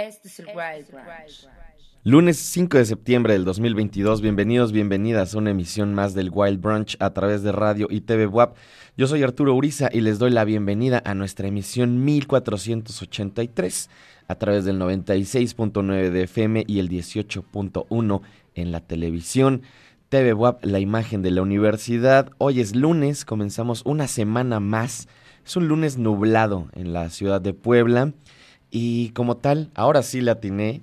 Este es el Wild Branch. Lunes 5 de septiembre del 2022, bienvenidos, bienvenidas a una emisión más del Wild Brunch a través de radio y TV WAP. Yo soy Arturo Uriza y les doy la bienvenida a nuestra emisión 1483 a través del 96.9 de FM y el 18.1 en la televisión. TV WAP, la imagen de la universidad. Hoy es lunes, comenzamos una semana más. Es un lunes nublado en la ciudad de Puebla y como tal, ahora sí la atiné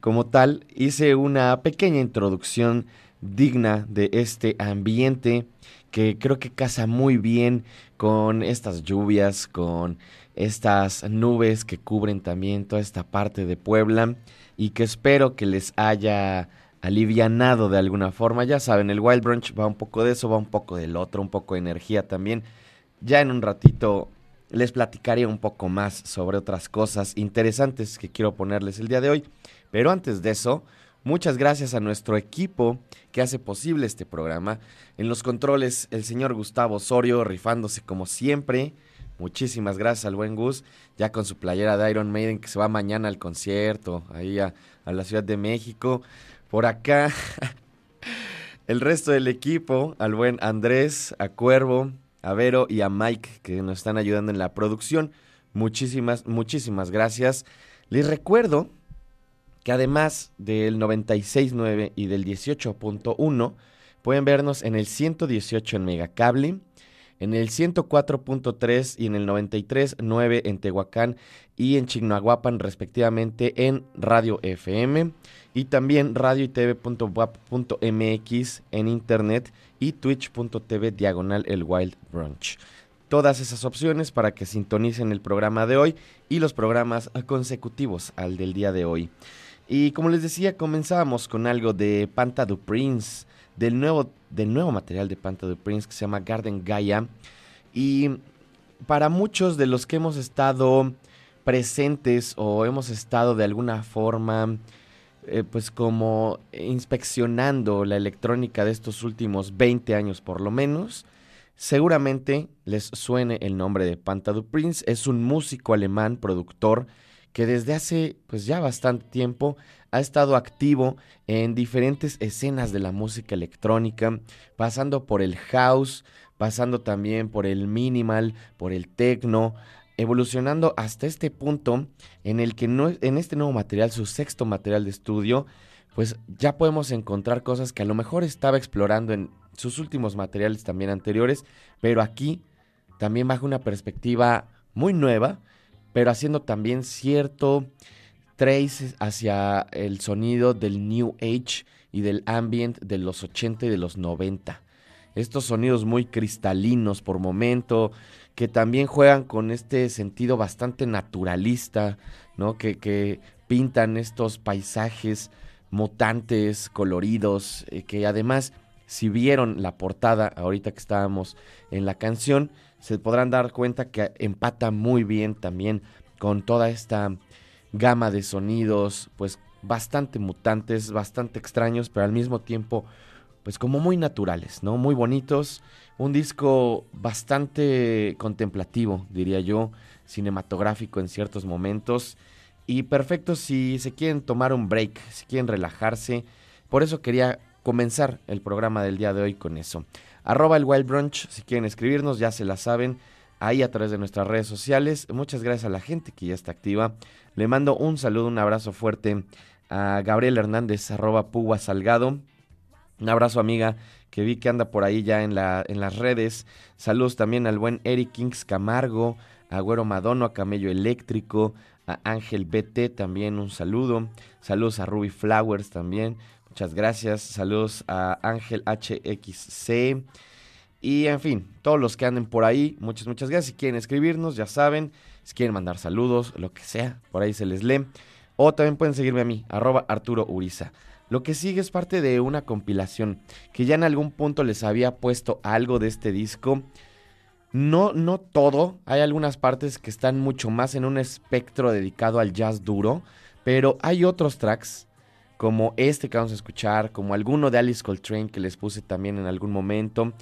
como tal, hice una pequeña introducción digna de este ambiente que creo que casa muy bien con estas lluvias, con estas nubes que cubren también toda esta parte de Puebla y que espero que les haya alivianado de alguna forma. Ya saben, el Wild Brunch va un poco de eso, va un poco del otro, un poco de energía también. Ya en un ratito les platicaré un poco más sobre otras cosas interesantes que quiero ponerles el día de hoy. Pero antes de eso, muchas gracias a nuestro equipo que hace posible este programa. En los controles, el señor Gustavo Osorio rifándose como siempre. Muchísimas gracias al buen Gus, ya con su playera de Iron Maiden que se va mañana al concierto, ahí a, a la Ciudad de México. Por acá, el resto del equipo, al buen Andrés, a Cuervo, a Vero y a Mike que nos están ayudando en la producción. Muchísimas, muchísimas gracias. Les recuerdo que además del 96.9 y del 18.1, pueden vernos en el 118 en Megacable, en el 104.3 y en el 93.9 en Tehuacán y en Chignahuapan respectivamente en Radio FM y también radio en internet y twitch.tv diagonal el Wild Brunch. Todas esas opciones para que sintonicen el programa de hoy y los programas consecutivos al del día de hoy. Y como les decía, comenzábamos con algo de Panta du Prince, del nuevo, del nuevo material de Panta du Prince que se llama Garden Gaia. Y para muchos de los que hemos estado presentes o hemos estado de alguna forma eh, pues como inspeccionando la electrónica de estos últimos 20 años por lo menos, seguramente les suene el nombre de Panta du Prince. Es un músico alemán, productor, que desde hace pues ya bastante tiempo ha estado activo en diferentes escenas de la música electrónica, pasando por el house, pasando también por el minimal, por el techno, evolucionando hasta este punto en el que no, en este nuevo material, su sexto material de estudio, pues ya podemos encontrar cosas que a lo mejor estaba explorando en sus últimos materiales también anteriores, pero aquí también bajo una perspectiva muy nueva, pero haciendo también cierto trace hacia el sonido del New Age y del ambient de los 80 y de los 90. Estos sonidos muy cristalinos por momento, que también juegan con este sentido bastante naturalista, ¿no? Que, que pintan estos paisajes mutantes, coloridos, eh, que además, si vieron la portada ahorita que estábamos en la canción, se podrán dar cuenta que empata muy bien también con toda esta gama de sonidos, pues bastante mutantes, bastante extraños, pero al mismo tiempo, pues como muy naturales, ¿no? Muy bonitos. Un disco bastante contemplativo, diría yo, cinematográfico en ciertos momentos. Y perfecto si se quieren tomar un break, si quieren relajarse. Por eso quería comenzar el programa del día de hoy con eso. Arroba el Wild Brunch, si quieren escribirnos, ya se la saben, ahí a través de nuestras redes sociales. Muchas gracias a la gente que ya está activa. Le mando un saludo, un abrazo fuerte a Gabriel Hernández, arroba Salgado. Un abrazo, amiga, que vi que anda por ahí ya en, en las redes. Saludos también al buen Eric Kings Camargo, a Güero Madono, a Camello Eléctrico, a Ángel BT también un saludo. Saludos a Ruby Flowers también. Muchas gracias. Saludos a Ángel HXC. Y en fin, todos los que anden por ahí, muchas, muchas gracias. Si quieren escribirnos, ya saben. Si quieren mandar saludos, lo que sea, por ahí se les lee. O también pueden seguirme a mí, arroba Arturo Uriza. Lo que sigue es parte de una compilación que ya en algún punto les había puesto algo de este disco. No, no todo, hay algunas partes que están mucho más en un espectro dedicado al jazz duro, pero hay otros tracks como este que vamos a escuchar, como alguno de Alice Coltrane que les puse también en algún momento,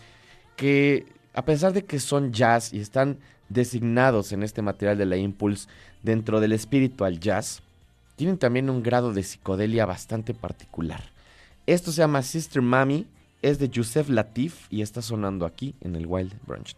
que a pesar de que son jazz y están designados en este material de la Impulse dentro del espíritu al jazz, tienen también un grado de psicodelia bastante particular. Esto se llama Sister Mami, es de Yusef Latif y está sonando aquí en el Wild Brunch.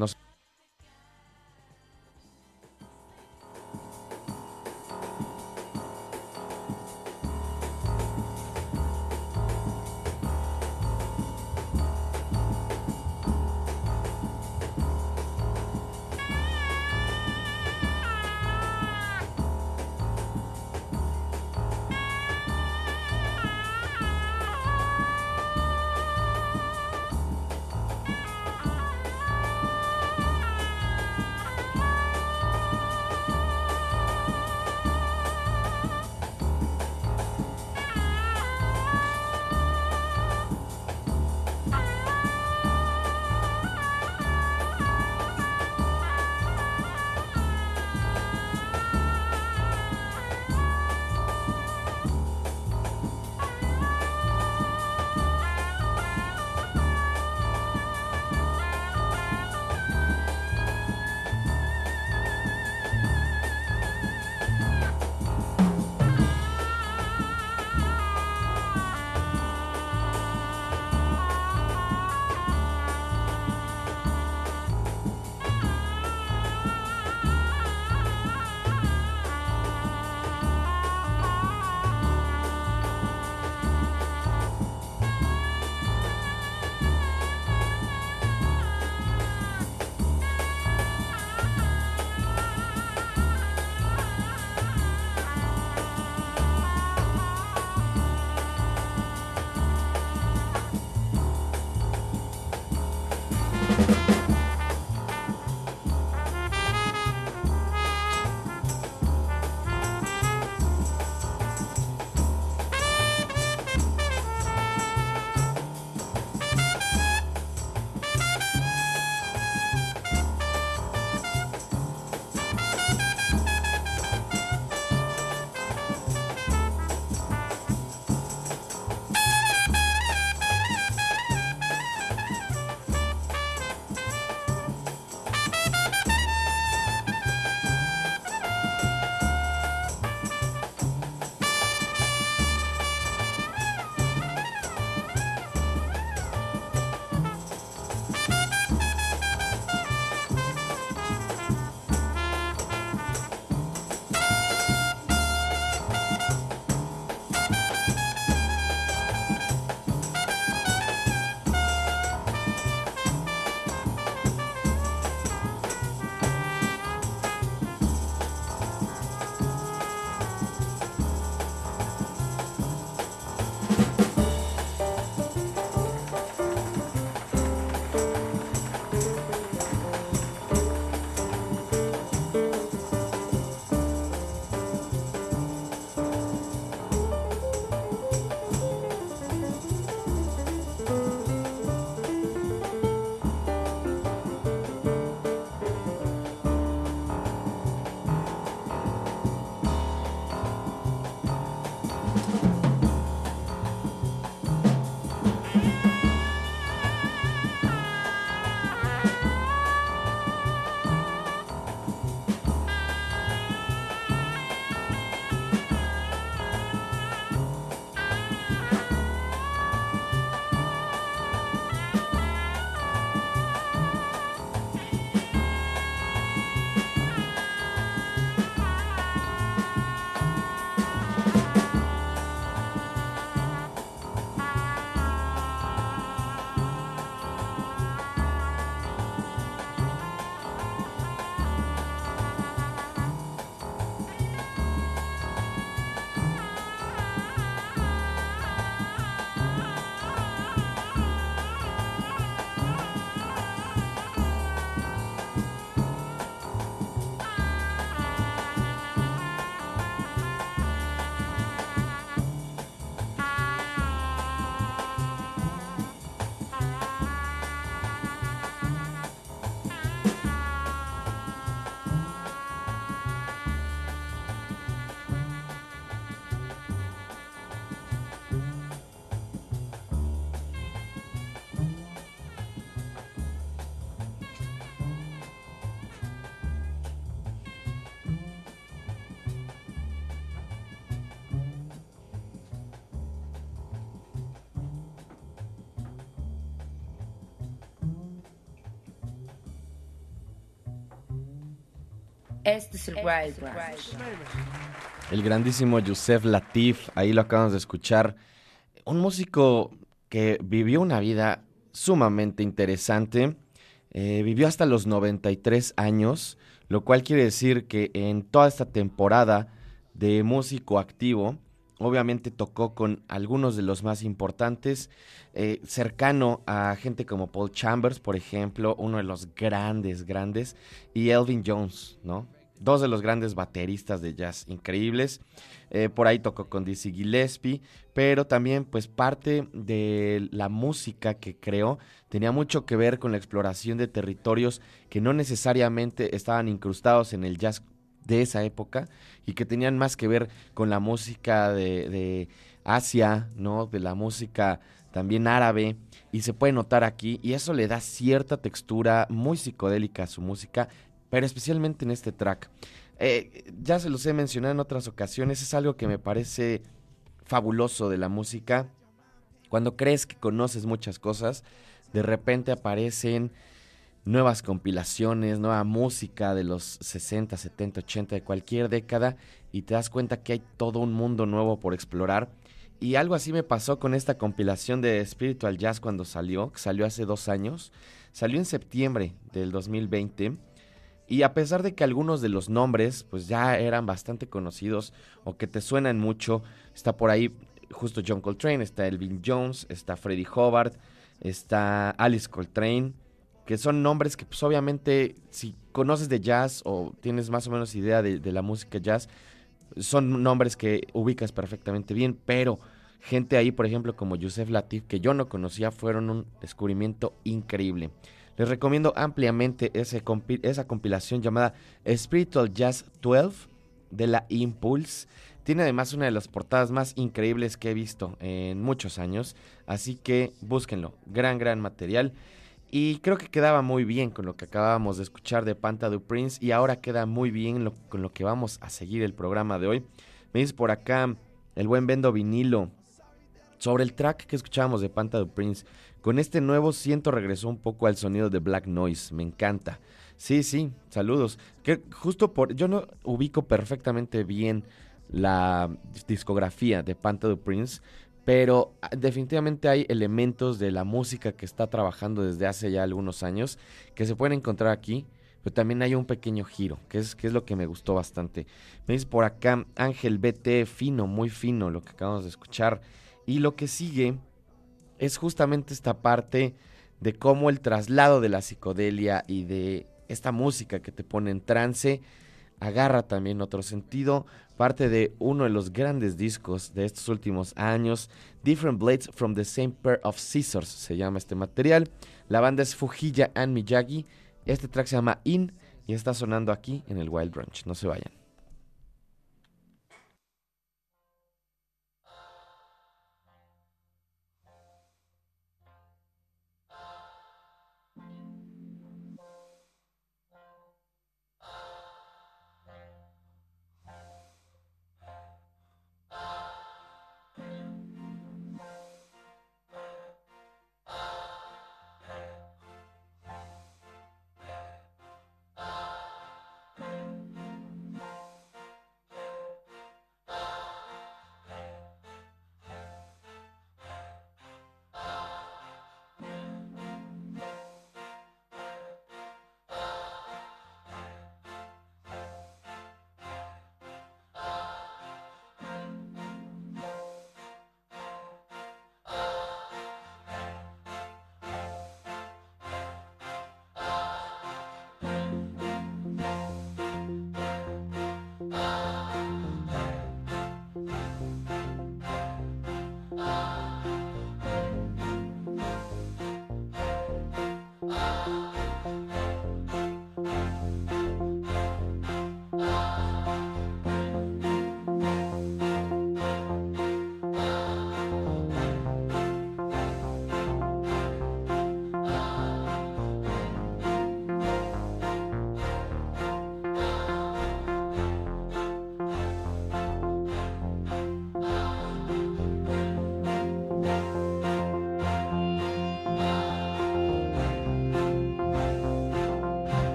Este es el Wild. El grandísimo Yusef Latif, ahí lo acabamos de escuchar. Un músico que vivió una vida sumamente interesante. Eh, vivió hasta los 93 años, lo cual quiere decir que en toda esta temporada de músico activo, obviamente tocó con algunos de los más importantes, eh, cercano a gente como Paul Chambers, por ejemplo, uno de los grandes, grandes, y Elvin Jones, ¿no? Dos de los grandes bateristas de jazz increíbles. Eh, por ahí tocó con Dizzy Gillespie, pero también pues parte de la música que creó tenía mucho que ver con la exploración de territorios que no necesariamente estaban incrustados en el jazz de esa época y que tenían más que ver con la música de, Asia, ¿no? De la música también árabe y se puede notar aquí y eso le da cierta textura muy psicodélica a su música, pero especialmente en este track. Eh, ya se los he mencionado en otras ocasiones, es algo que me parece fabuloso de la música. Cuando crees que conoces muchas cosas, de repente aparecen nuevas compilaciones, nueva música de los 60, 70, 80, de cualquier década y te das cuenta que hay todo un mundo nuevo por explorar. Y algo así me pasó con esta compilación de Spiritual Jazz cuando salió, que salió hace dos años. Salió en septiembre del 2020. Y a pesar de que algunos de los nombres pues ya eran bastante conocidos o que te suenan mucho, está por ahí justo John Coltrane, está Elvin Jones, está Freddie Hobart, está Alice Coltrane, que son nombres que pues obviamente si conoces de jazz o tienes más o menos idea de, la música jazz, son nombres que ubicas perfectamente bien, pero gente ahí, por ejemplo, como Yusef Latif, que yo no conocía, fueron un descubrimiento increíble. Les recomiendo ampliamente ese esa compilación llamada Spiritual Jazz 12 de la Impulse. Tiene además una de las portadas más increíbles que he visto en muchos años, así que búsquenlo. Gran, gran material. Y creo que quedaba muy bien con lo que acabábamos de escuchar de Panta du Prince y ahora queda muy bien con lo que vamos a seguir el programa de hoy. Me dice por acá el buen Bendo Vinilo sobre el track que escuchábamos de Panta du Prince. Con este nuevo siento regresó un poco al sonido de Black Noise, me encanta. Sí, sí, saludos. Que justo por yo no ubico perfectamente bien la discografía de Panta du Prince, pero ah, definitivamente hay elementos de la música que está trabajando desde hace ya algunos años que se pueden encontrar aquí, pero también hay un pequeño giro, que es, que es lo que me gustó bastante. Me dice por acá Ángel BT, fino, muy fino lo que acabamos de escuchar. Y lo que sigue es justamente esta parte de cómo el traslado de la psicodelia y de esta música que te pone en trance agarra también otro sentido, parte de uno de los grandes discos de estos últimos años, Different Blades from the Same Pair of Scissors se llama este material. La banda es Fujilla and Miyagi. Este track se llama In y está sonando aquí en el Wild Brunch. No se vayan. Oh,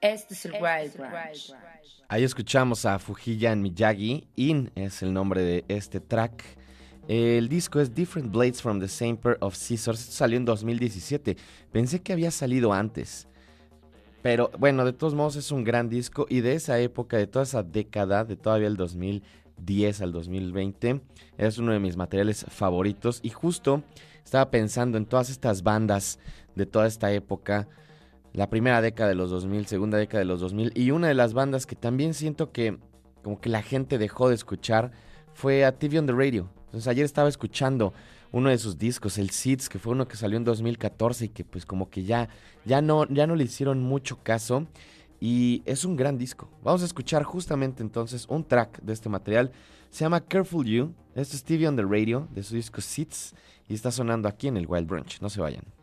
Este es el Wild Branch. Ahí escuchamos a Fujiyan Miyagi. In es el nombre de este track. El disco es Different Blades from the Same Pair of Scissors. Esto salió en 2017. Pensé que había salido antes. Pero bueno, de todos modos es un gran disco. Y de esa época, de toda esa década, de todavía el 2010 al 2020, es uno de mis materiales favoritos. Y justo estaba pensando en todas estas bandas de toda esta época la primera década de los 2000, segunda década de los 2000 y una de las bandas que también siento que como que la gente dejó de escuchar fue a TV on the Radio. Entonces ayer estaba escuchando uno de sus discos, el Seeds, que fue uno que salió en 2014 y que pues como que ya ya no ya no le hicieron mucho caso y es un gran disco. Vamos a escuchar justamente entonces un track de este material. Se llama Careful You. Esto es TV on the Radio de su disco Seeds y está sonando aquí en el Wild Brunch. No se vayan.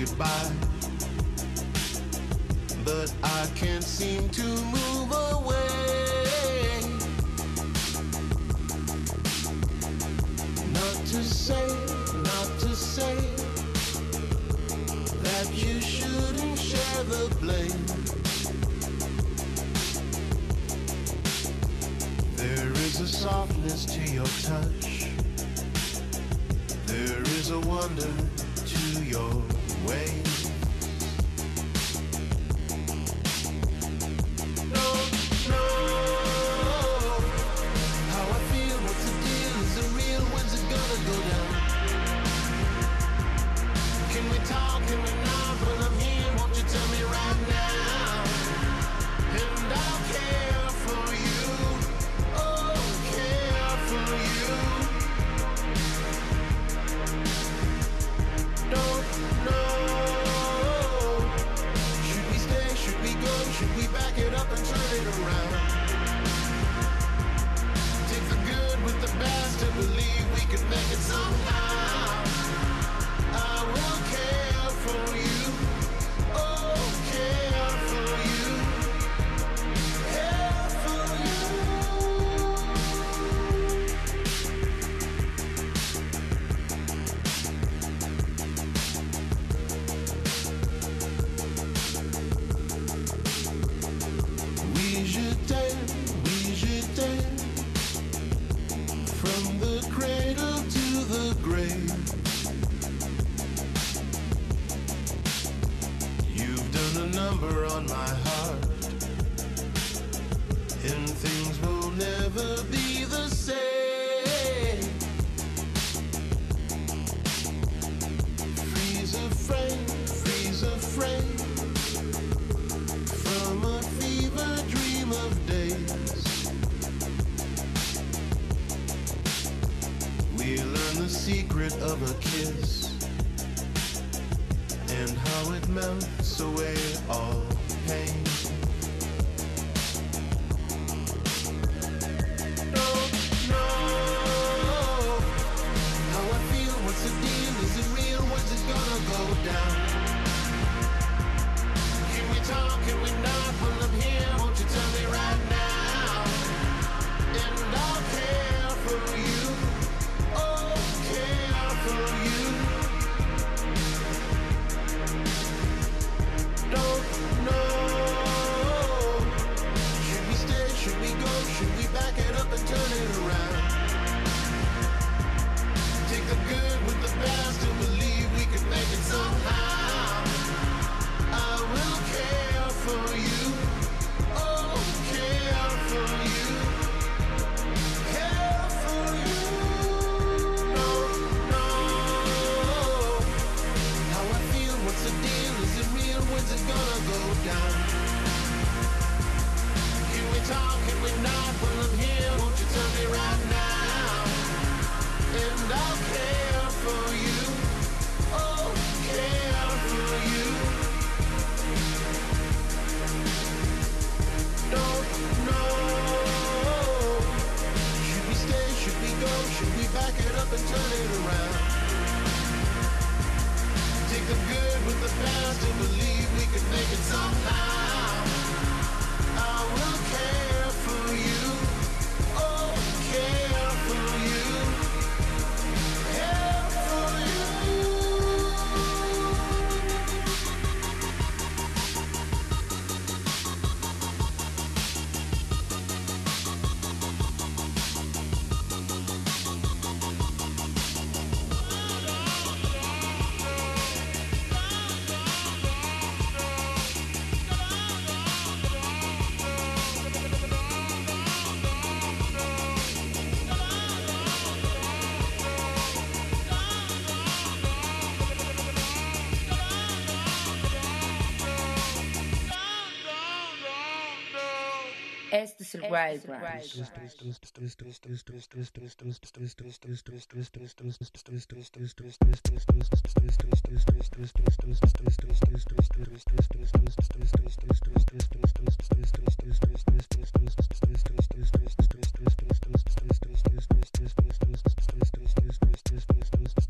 Goodbye, but I can't seem to move away. Not to say, not to say that you shouldn't share the blame. There is a softness to your touch. There is a wonder to your way. of a kiss and how it melts away all pain. Este survive. Thank you.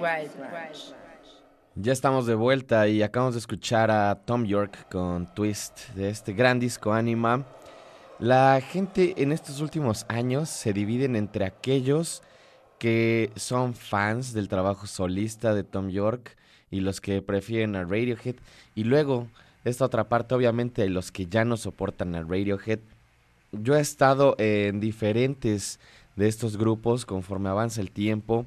Wild Branch. Ya estamos de vuelta y acabamos de escuchar a Tom York con Twist de este gran disco Anima. La gente en estos últimos años se dividen entre aquellos que son fans del trabajo solista de Tom York y los que prefieren a Radiohead y luego esta otra parte obviamente de los que ya no soportan a Radiohead. Yo he estado en diferentes de estos grupos conforme avanza el tiempo.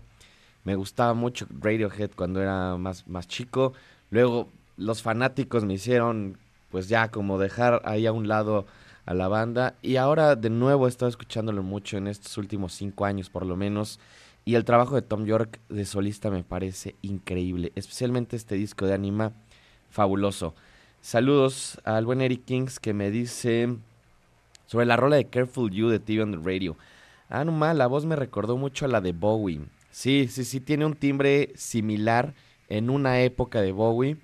Me gustaba mucho Radiohead cuando era más, más chico. Luego los fanáticos me hicieron pues ya como dejar ahí a un lado a la banda. Y ahora de nuevo he estado escuchándolo mucho en estos últimos cinco años por lo menos. Y el trabajo de Tom York de solista me parece increíble. Especialmente este disco de anima fabuloso. Saludos al buen Eric Kings que me dice sobre la rola de Careful You de TV on the Radio. Ah, no mal, la voz me recordó mucho a la de Bowie. Sí, sí, sí, tiene un timbre similar en una época de Bowie.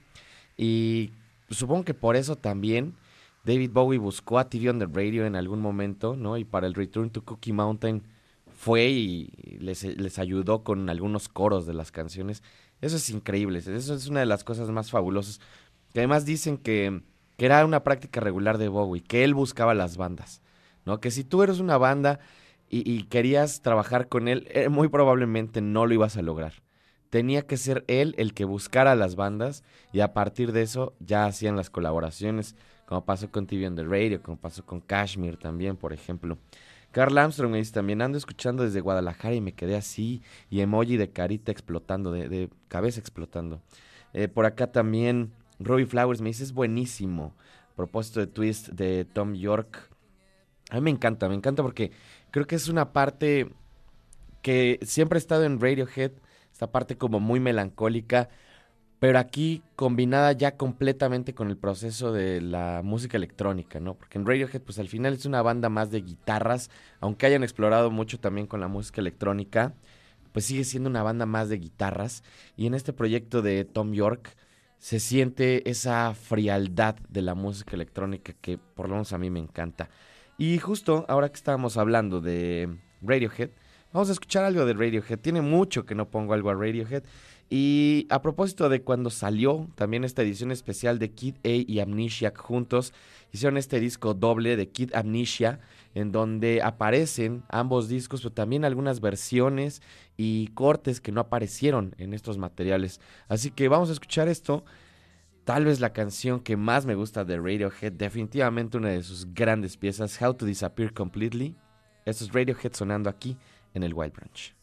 Y supongo que por eso también David Bowie buscó a TV on the Radio en algún momento, ¿no? Y para el Return to Cookie Mountain fue y les, les ayudó con algunos coros de las canciones. Eso es increíble, eso es una de las cosas más fabulosas. Que además dicen que, que era una práctica regular de Bowie, que él buscaba las bandas, ¿no? Que si tú eres una banda y, querías trabajar con él, eh, muy probablemente no lo ibas a lograr. Tenía que ser él el que buscara las bandas y a partir de eso ya hacían las colaboraciones, como pasó con TV on the Radio, como pasó con Kashmir también, por ejemplo. Carl Armstrong me dice también, ando escuchando desde Guadalajara y me quedé así, y emoji de carita explotando, de, de cabeza explotando. Eh, por acá también Robbie Flowers me dice, es buenísimo. Propósito de twist de Tom York. A mí me encanta, me encanta porque creo que es una parte que siempre ha estado en Radiohead, esta parte como muy melancólica, pero aquí combinada ya completamente con el proceso de la música electrónica, ¿no? Porque en Radiohead, pues al final es una banda más de guitarras, aunque hayan explorado mucho también con la música electrónica, pues sigue siendo una banda más de guitarras. Y en este proyecto de Tom York se siente esa frialdad de la música electrónica que por lo menos a mí me encanta. Y justo ahora que estábamos hablando de Radiohead, vamos a escuchar algo de Radiohead. Tiene mucho que no pongo algo a Radiohead. Y a propósito de cuando salió también esta edición especial de Kid A y Amnesiac juntos, hicieron este disco doble de Kid Amnesia, en donde aparecen ambos discos, pero también algunas versiones y cortes que no aparecieron en estos materiales. Así que vamos a escuchar esto. Tal vez la canción que más me gusta de Radiohead, definitivamente una de sus grandes piezas, How to Disappear Completely. Esto es Radiohead sonando aquí en el Wild Branch.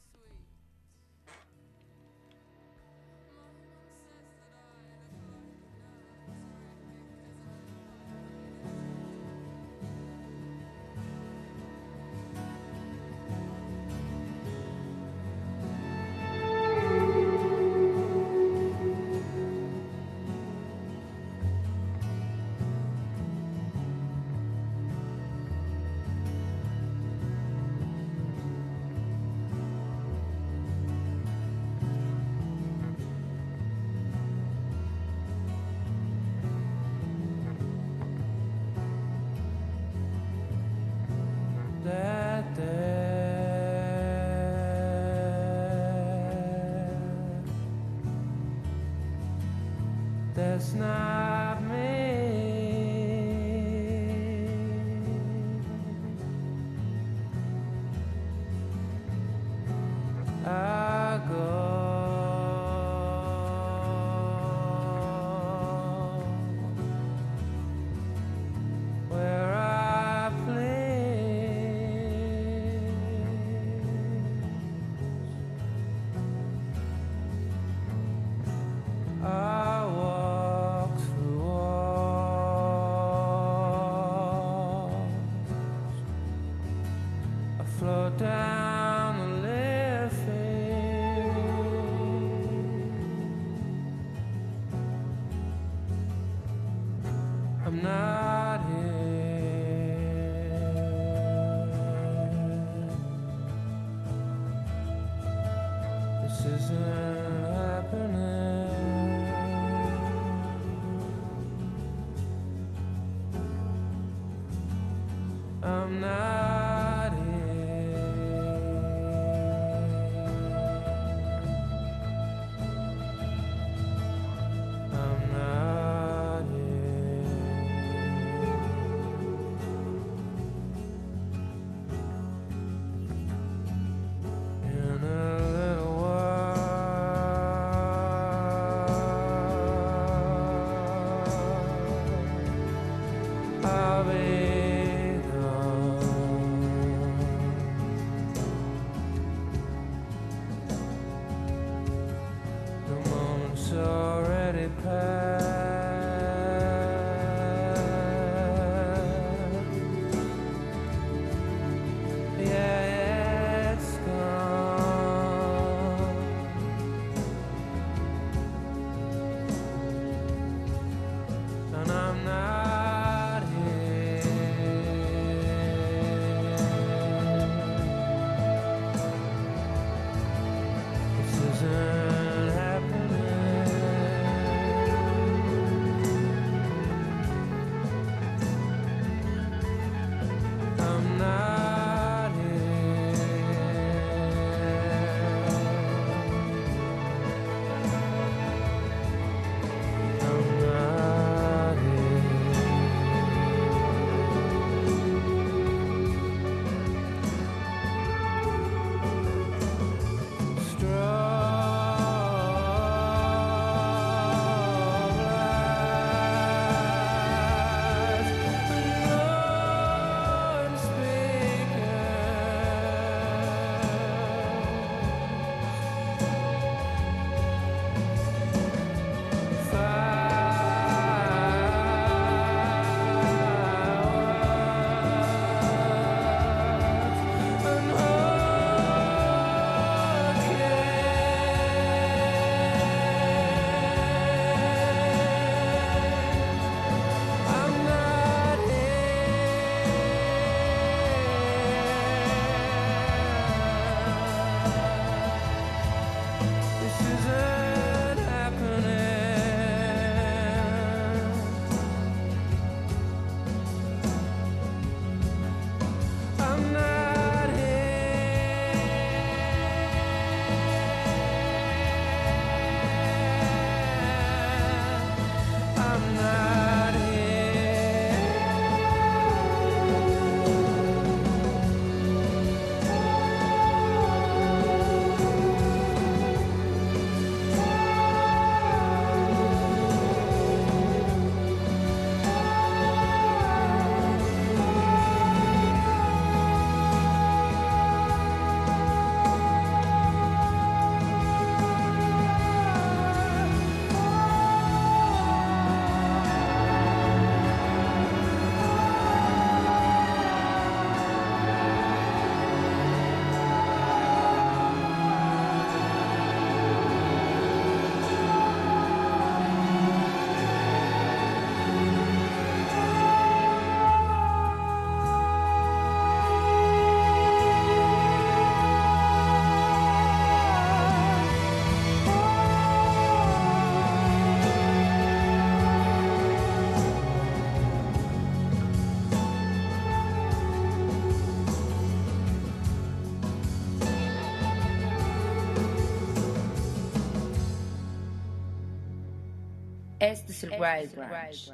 Es el Wild Branch.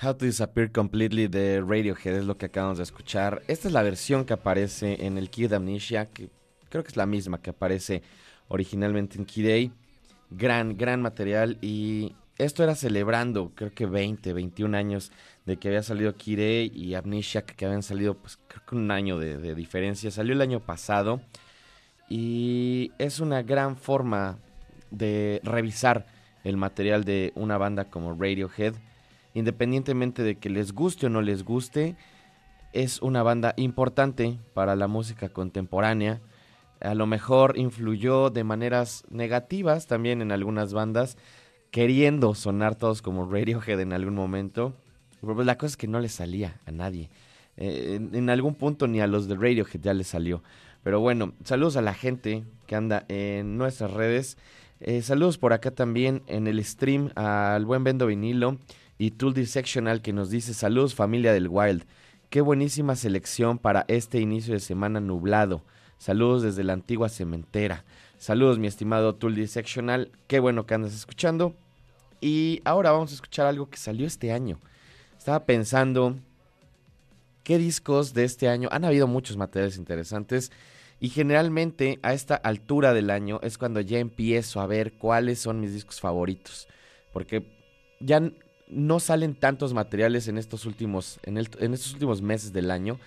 How to Disappear Completely de Radiohead es lo que acabamos de escuchar. Esta es la versión que aparece en el Kid Amnesia, que creo que es la misma que aparece originalmente en Kid A. Gran, gran material y esto era celebrando, creo que 20, 21 años de que había salido Kid A y Amnesia, que habían salido, pues creo que un año de, de diferencia. Salió el año pasado y es una gran forma de revisar el material de una banda como Radiohead. Independientemente de que les guste o no les guste, es una banda importante para la música contemporánea. A lo mejor influyó de maneras negativas también en algunas bandas, queriendo sonar todos como Radiohead en algún momento. Pues la cosa es que no le salía a nadie. Eh, en, en algún punto ni a los de Radiohead ya les salió. Pero bueno, saludos a la gente que anda en nuestras redes. Eh, saludos por acá también en el stream al buen Bendo Vinilo y Tool Dissectional que nos dice saludos familia del Wild. Qué buenísima selección para este inicio de semana nublado. Saludos desde la antigua cementera. Saludos mi estimado Tool Dissectional. Qué bueno que andas escuchando. Y ahora vamos a escuchar algo que salió este año. Estaba pensando qué discos de este año. Han habido muchos materiales interesantes. Y generalmente a esta altura del año es cuando ya empiezo a ver cuáles son mis discos favoritos. Porque ya no salen tantos materiales en estos últimos, en, estos últimos meses del año.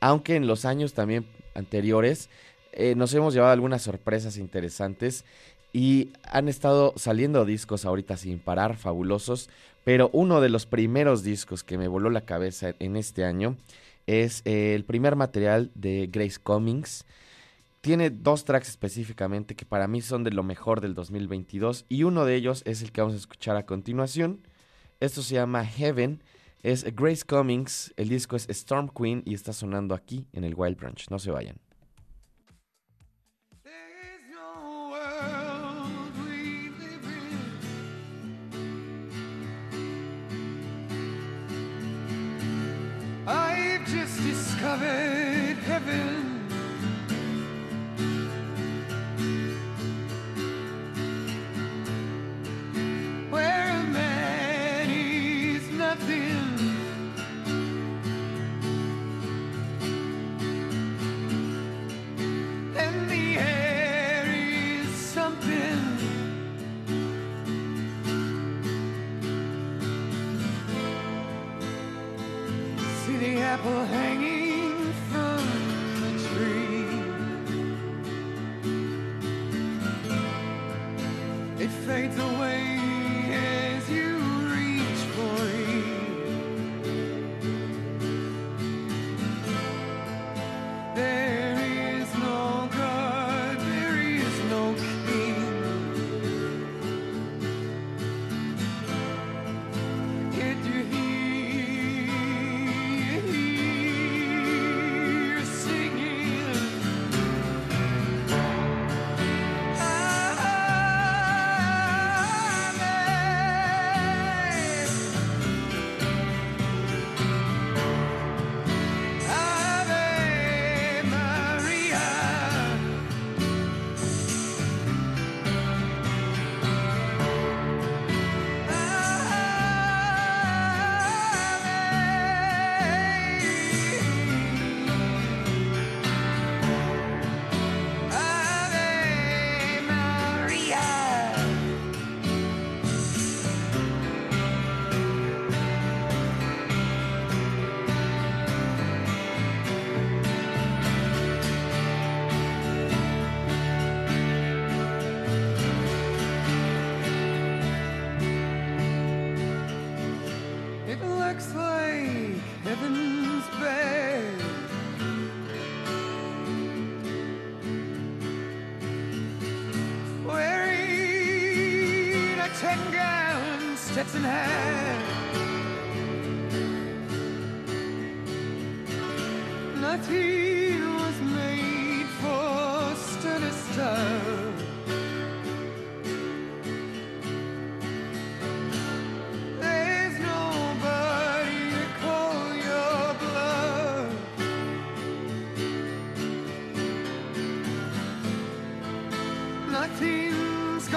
Aunque en los años también anteriores eh, nos hemos llevado algunas sorpresas interesantes. Y han estado saliendo discos ahorita sin parar, fabulosos. Pero uno de los primeros discos que me voló la cabeza en este año es el primer material de Grace Cummings. Tiene dos tracks específicamente que para mí son de lo mejor del 2022 y uno de ellos es el que vamos a escuchar a continuación. Esto se llama Heaven, es Grace Cummings, el disco es Storm Queen y está sonando aquí en el Wild Branch. No se vayan. I've just discovered heaven.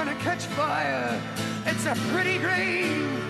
Gonna catch fire. It's a pretty green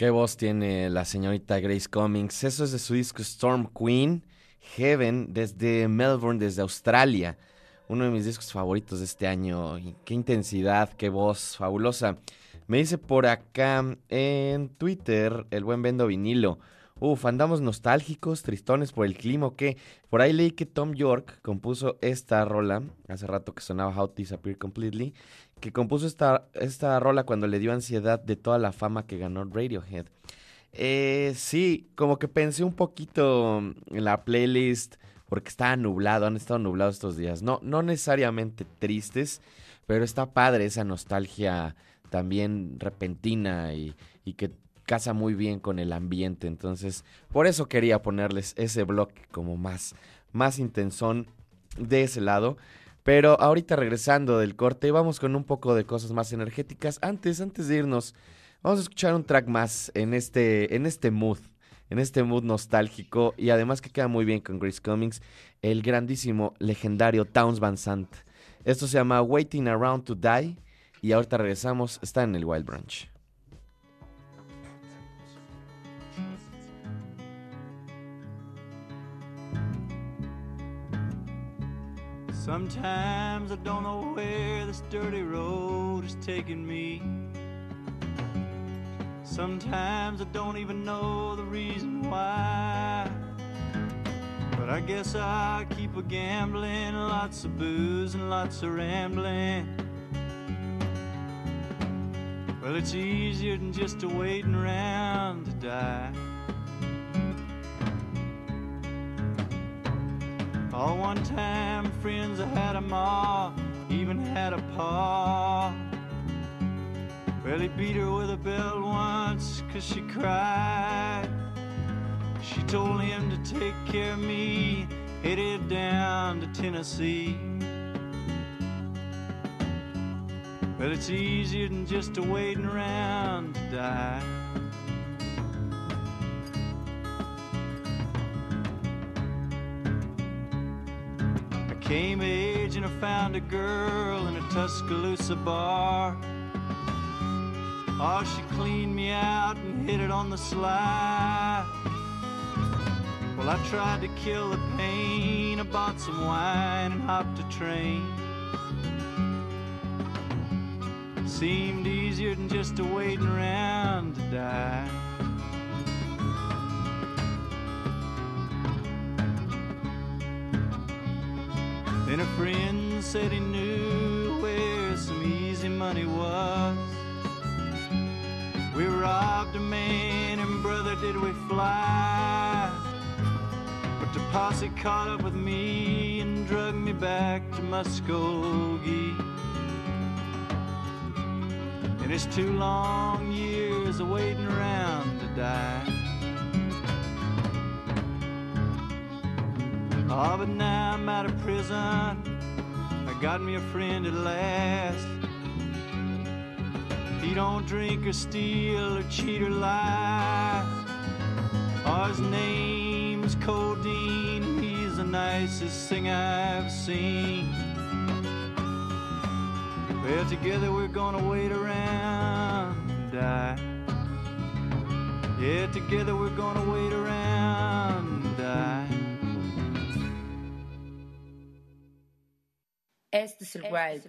Qué voz tiene la señorita Grace Cummings. Eso es de su disco Storm Queen, Heaven, desde Melbourne, desde Australia. Uno de mis discos favoritos de este año. Qué intensidad, qué voz fabulosa. Me dice por acá en Twitter el buen Vendo Vinilo. Uf, andamos nostálgicos, tristones por el clima, ¿o qué? Por ahí leí que Tom York compuso esta rola, hace rato que sonaba How to Disappear Completely, que compuso esta, esta rola cuando le dio ansiedad de toda la fama que ganó Radiohead. Eh, sí, como que pensé un poquito en la playlist, porque estaba nublado, han estado nublados estos días. No, no necesariamente tristes, pero está padre esa nostalgia también repentina y, y que casa muy bien con el ambiente. Entonces, por eso quería ponerles ese bloque como más, más intensón de ese lado. Pero ahorita regresando del corte, vamos con un poco de cosas más energéticas. Antes, antes de irnos, vamos a escuchar un track más en este, en este mood, en este mood nostálgico y además que queda muy bien con Grace Cummings, el grandísimo, legendario Towns Van Sant. Esto se llama Waiting Around to Die y ahorita regresamos, está en el Wild Branch. Sometimes I don't know where this dirty road is taking me. Sometimes I don't even know the reason why. But I guess I keep a gambling, lots of booze and lots of rambling. Well, it's easier than just a waiting around to die. All one time friends I had a ma, even had a pa. Well, he beat her with a belt once cause she cried. She told him to take care of me, headed down to Tennessee. Well, it's easier than just a waiting around to die. Came age and I found a girl in a Tuscaloosa bar. Oh, she cleaned me out and hit it on the sly. Well, I tried to kill the pain. I bought some wine and hopped a train. Seemed easier than just a waiting around to die. Then a friend said he knew where some easy money was. We robbed a man and brother did we fly. But the posse caught up with me and drug me back to Muskogee. And it's two long years of waiting around to die. Oh, but now I'm out of prison. I got me a friend at last. He don't drink or steal or cheat or lie. Oh, his name's Codeine. He's the nicest thing I've seen. Well, together we're gonna wait around and die. Yeah, together we're gonna wait around Este es el Wild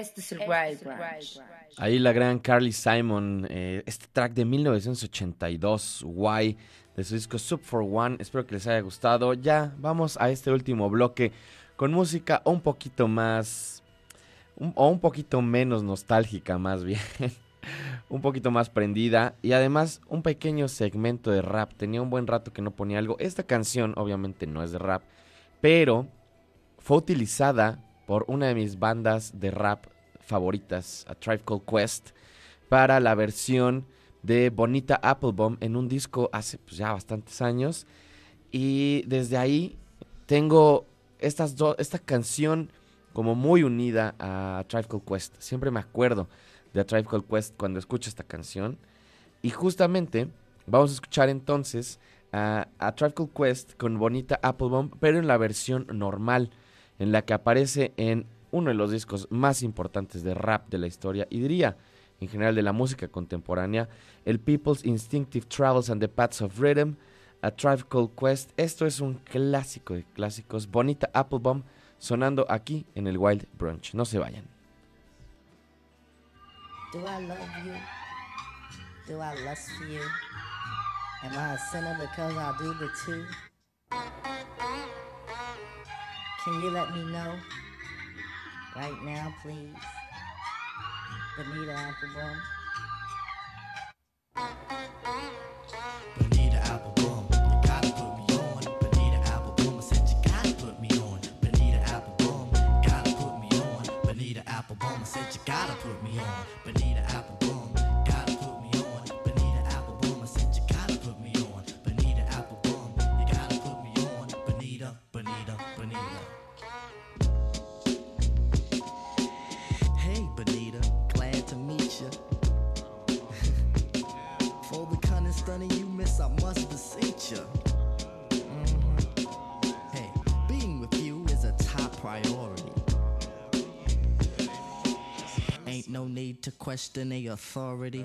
Este es el Wild Branch. Ahí la gran Carly Simon, eh, este track de 1982, Why, de su disco Sub for One. Espero que les haya gustado. Ya vamos a este último bloque con música un poquito más, un- o un poquito menos nostálgica más bien. un poquito más prendida y además un pequeño segmento de rap. Tenía un buen rato que no ponía algo. Esta canción obviamente no es de rap, pero fue utilizada por una de mis bandas de rap favoritas, A Tribe Called Quest, para la versión de Bonita Applebaum en un disco hace pues, ya bastantes años. Y desde ahí tengo estas esta canción como muy unida a Tribe Called Quest. Siempre me acuerdo de A Tribe Called Quest cuando escucho esta canción. Y justamente vamos a escuchar entonces a, a Tribe Called Quest con Bonita Applebaum, pero en la versión normal, en la que aparece en uno de los discos más importantes de rap de la historia y diría en general de la música contemporánea, el People's Instinctive Travels and the Paths of Rhythm, A Tribe Called Quest. Esto es un clásico de clásicos, Bonita Applebaum, sonando aquí en el Wild Brunch. No se vayan. Do I love you? Do I lust for you? Am I a sinner because I do the two? Can you let me know? Right now, please. Bonita Applebaum. Question a authority.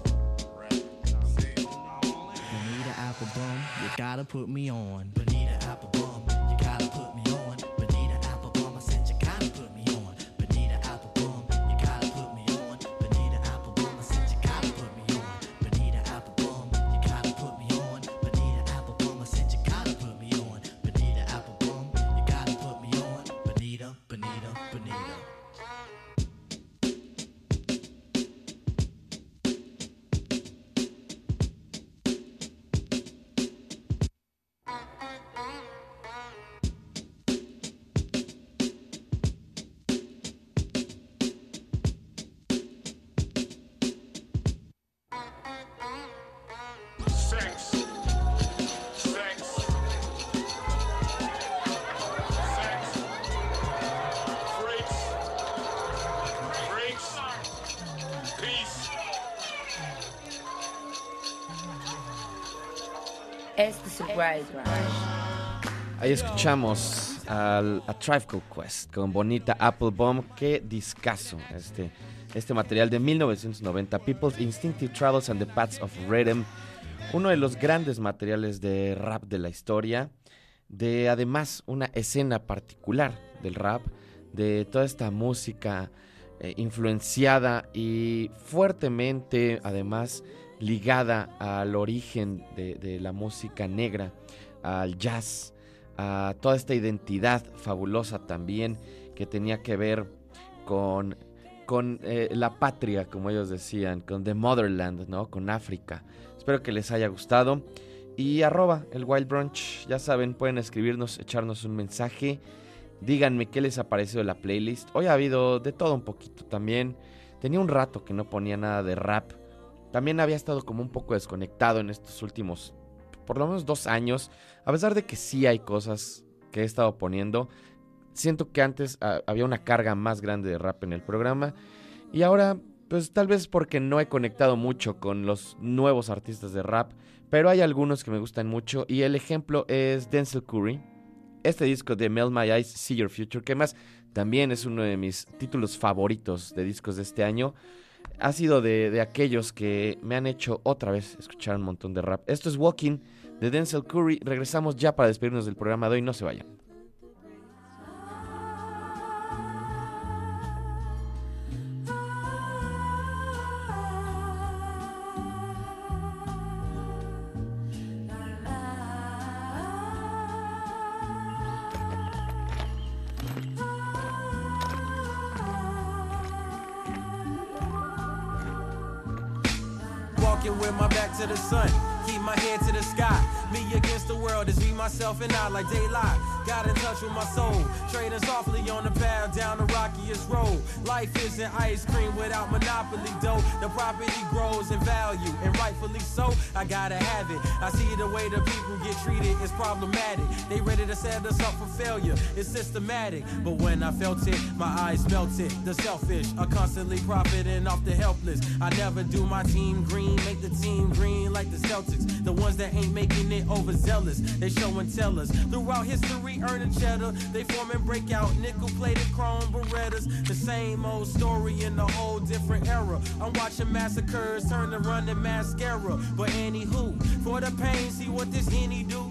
Gotta put me on. Ahí escuchamos al, a Called Quest con Bonita Apple Bomb. Qué discazo este, este material de 1990. People's Instinctive Travels and the Paths of Rhythm. Uno de los grandes materiales de rap de la historia. De además una escena particular del rap. De toda esta música eh, influenciada y fuertemente además ligada al origen de, la música negra, al jazz, a toda esta identidad fabulosa también que tenía que ver con, con eh, la patria, como ellos decían, con The Motherland, ¿no? Con África. Espero que les haya gustado. Y arroba el Wild Brunch, ya saben, pueden escribirnos, echarnos un mensaje. Díganme qué les ha parecido la playlist. Hoy ha habido de todo un poquito también. Tenía un rato que no ponía nada de rap. También había estado como un poco desconectado en estos últimos, por lo menos dos años. A pesar de que sí hay cosas que he estado poniendo, siento que antes ah, había una carga más grande de rap en el programa. Y ahora, pues tal vez porque no he conectado mucho con los nuevos artistas de rap. Pero hay algunos que me gustan mucho. Y el ejemplo es Denzel Curry. Este disco de Melt My Eyes, See Your Future, que más también es uno de mis títulos favoritos de discos de este año. Ha sido de, aquellos que me han hecho otra vez escuchar un montón de rap. Esto es Walking de Denzel Curry. Regresamos ya para despedirnos del programa de hoy. No se vayan. Walking with my back to the sun, keep my head to the sky. Me against the world is me, myself, and I like daylight. Got in touch with my soul, trading softly on the path down the rockiest road. Life isn't ice cream without monopoly dough. The property grows in value, and rightfully so. I gotta have it. I see the way the people get treated is problematic. They ready to set us up for failure. It's systematic, but when I felt it, my eyes melted. The selfish are constantly profiting off the helpless. I never do my team green, make the team green like the Celtics. The ones that ain't making it overzealous, they show and tell us. Throughout history, earning cheddar, they form and break out nickel plated chrome Berettas. The same old story in a whole different era. I'm watching massacres turn to running mascara. But anywho, for the pain, see what this henny do.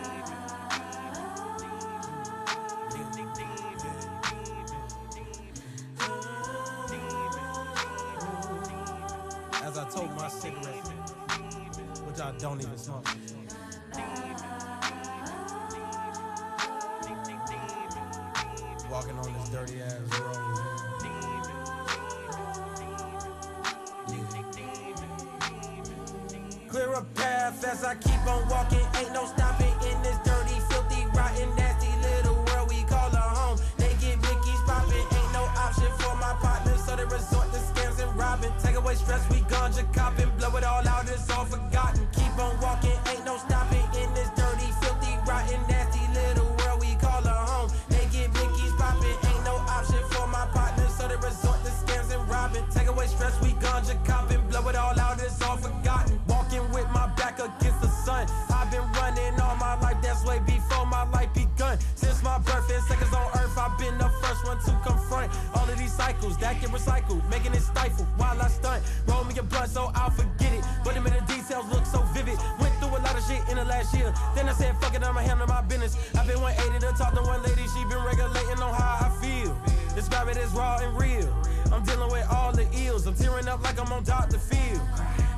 So I'll forget it, but the minute details look so vivid. Went through a lot of shit in the last year. Then I said, fuck it, I'ma handle my business. I've been 180 to talk to one lady, she been regulating on how I feel. Describe it as raw and real. I'm dealing with all the ills. I'm tearing up like I'm on Dr. Phil.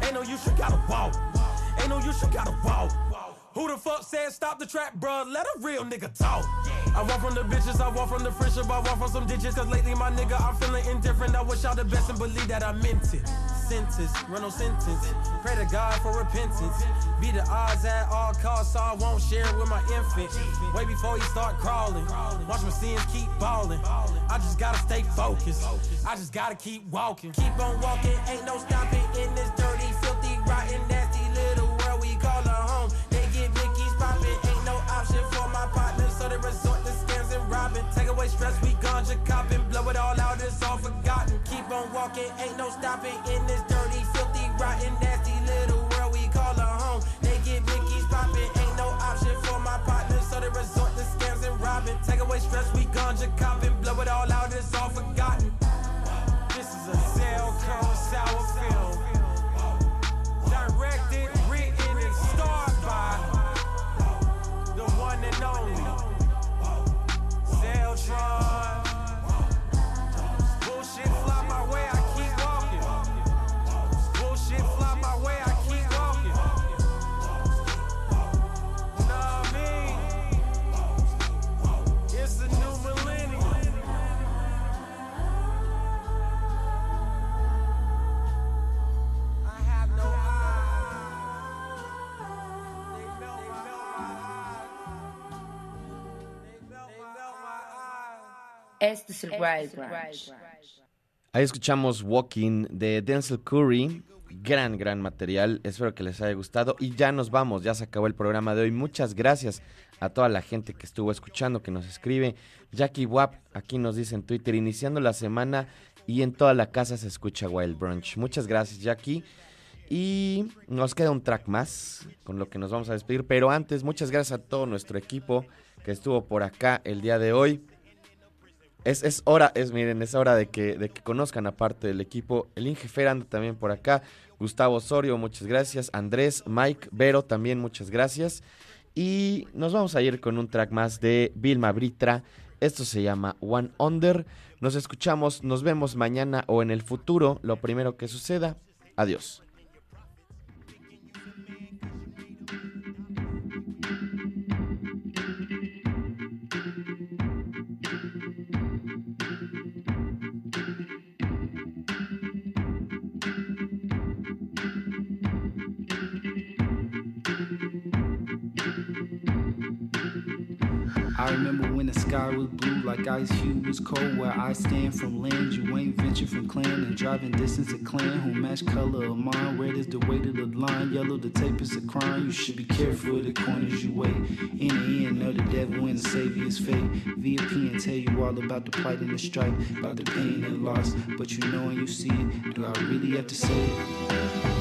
Ain't no use, you gotta walk. Ain't no use, you gotta walk. Who the fuck said stop the trap, bruh? Let a real nigga talk. I walk from the bitches, I walk from the friendship, I walk from some ditches. Cause lately, my nigga, I'm feeling indifferent. I wish y'all the best and believe that I meant it. Sentence, run no sentence. Pray to God for repentance. Be the odds at all costs, so I won't share it with my infant. Way before he start crawling. Watch my sins keep balling. I just gotta stay focused. I just gotta keep walking. Keep on walking, ain't no stopping in this dirty, filthy, rotten, nasty away stress, we ganja copping. Blow it all out, it's all forgotten. Keep on walking, ain't no stopping in this dirty, filthy, rotten, nasty little world we call a home. They get Mickey's popping, ain't no option for my partner, so they resort to scams and robbing. Take away stress, we ganja copping. Blow it all out, it's Este es el Wild Branch. Ahí escuchamos Walking de Denzel Curry. Gran, gran material. Espero que les haya gustado. Y ya nos vamos, ya se acabó el programa de hoy. Muchas gracias a toda la gente que estuvo escuchando, que nos escribe. Jackie Wap aquí nos dice en Twitter, iniciando la semana y en toda la casa se escucha Wild Brunch. Muchas gracias, Jackie. Y nos queda un track más con lo que nos vamos a despedir. Pero antes, muchas gracias a todo nuestro equipo que estuvo por acá el día de hoy. Es, es hora, es miren, es hora de que, de que conozcan aparte del equipo. El Inge Fer también por acá. Gustavo Osorio, muchas gracias. Andrés, Mike, Vero, también muchas gracias. Y nos vamos a ir con un track más de Vilma Britra. Esto se llama One Under. Nos escuchamos, nos vemos mañana o en el futuro. Lo primero que suceda. Adiós. Ice hue was cold. Where I stand from land, you ain't venture from clan and driving distance a clan who match color of mine. Red is the weight of the line, yellow the tape is a crime. You should be careful of the corners you wait. In the end, know the devil and the savior's fate. VIP and tell you all about the plight and the strife, about the pain and loss. But you know and you see it. Do I really have to say it?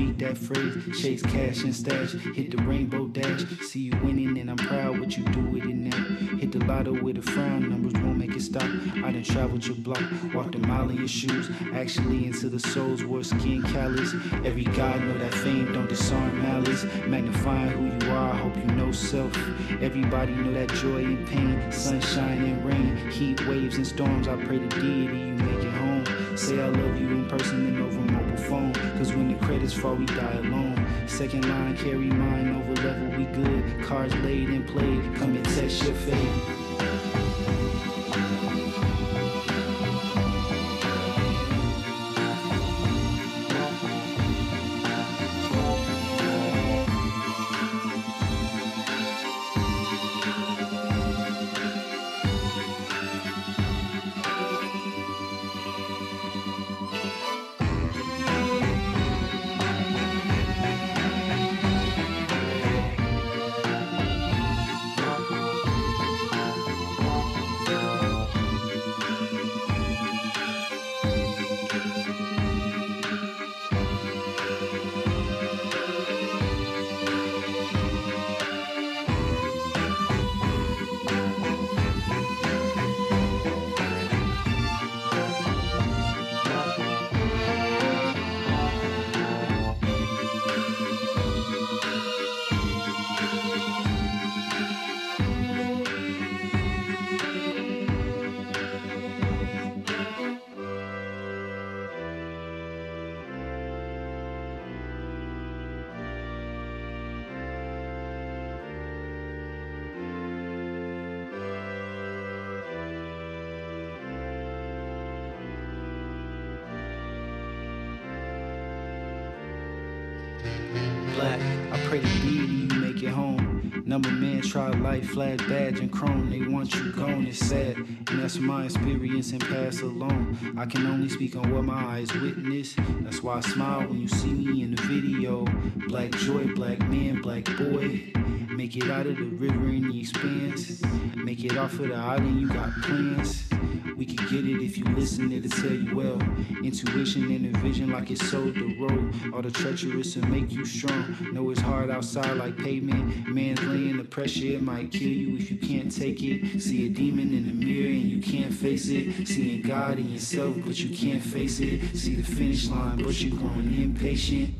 Speak that phrase? Chase cash and stash, hit the rainbow dash. See you winning, and I'm proud what you do with it now. Hit the lotto with a frown, numbers won't make it stop. I done traveled your block, walked a mile in your shoes. Actually, into the soul's worst skin callous. Every god know that fame don't disarm malice. Magnifying who you are, hope you know self. Everybody know that joy and pain, sunshine and rain, heat waves and storms. I pray to deity you make it home. Say I love you in person and over phone. Cause when the credits fall, we die alone. Second line, carry mine over level, we good. Cards laid and played, come and test your fate. Home. Number man try life, flag badge and chrome. They want you gone, it's sad. And that's my experience and pass along. I can only speak on what my eyes witness. That's why I smile when you see me in the video. Black joy, black man, black boy. Make it out of the river in the expanse. Make it off of the island, you got plans. Could get it if you listen, it'll tell you well. Intuition and a vision like it's sold the road. All the treacherous will make you strong. Know it's hard outside like pavement. Man's laying the pressure, it might kill you if you can't take it. See a demon in the mirror and you can't face it. Seeing God in yourself, but you can't face it. See the finish line, but you're growing impatient.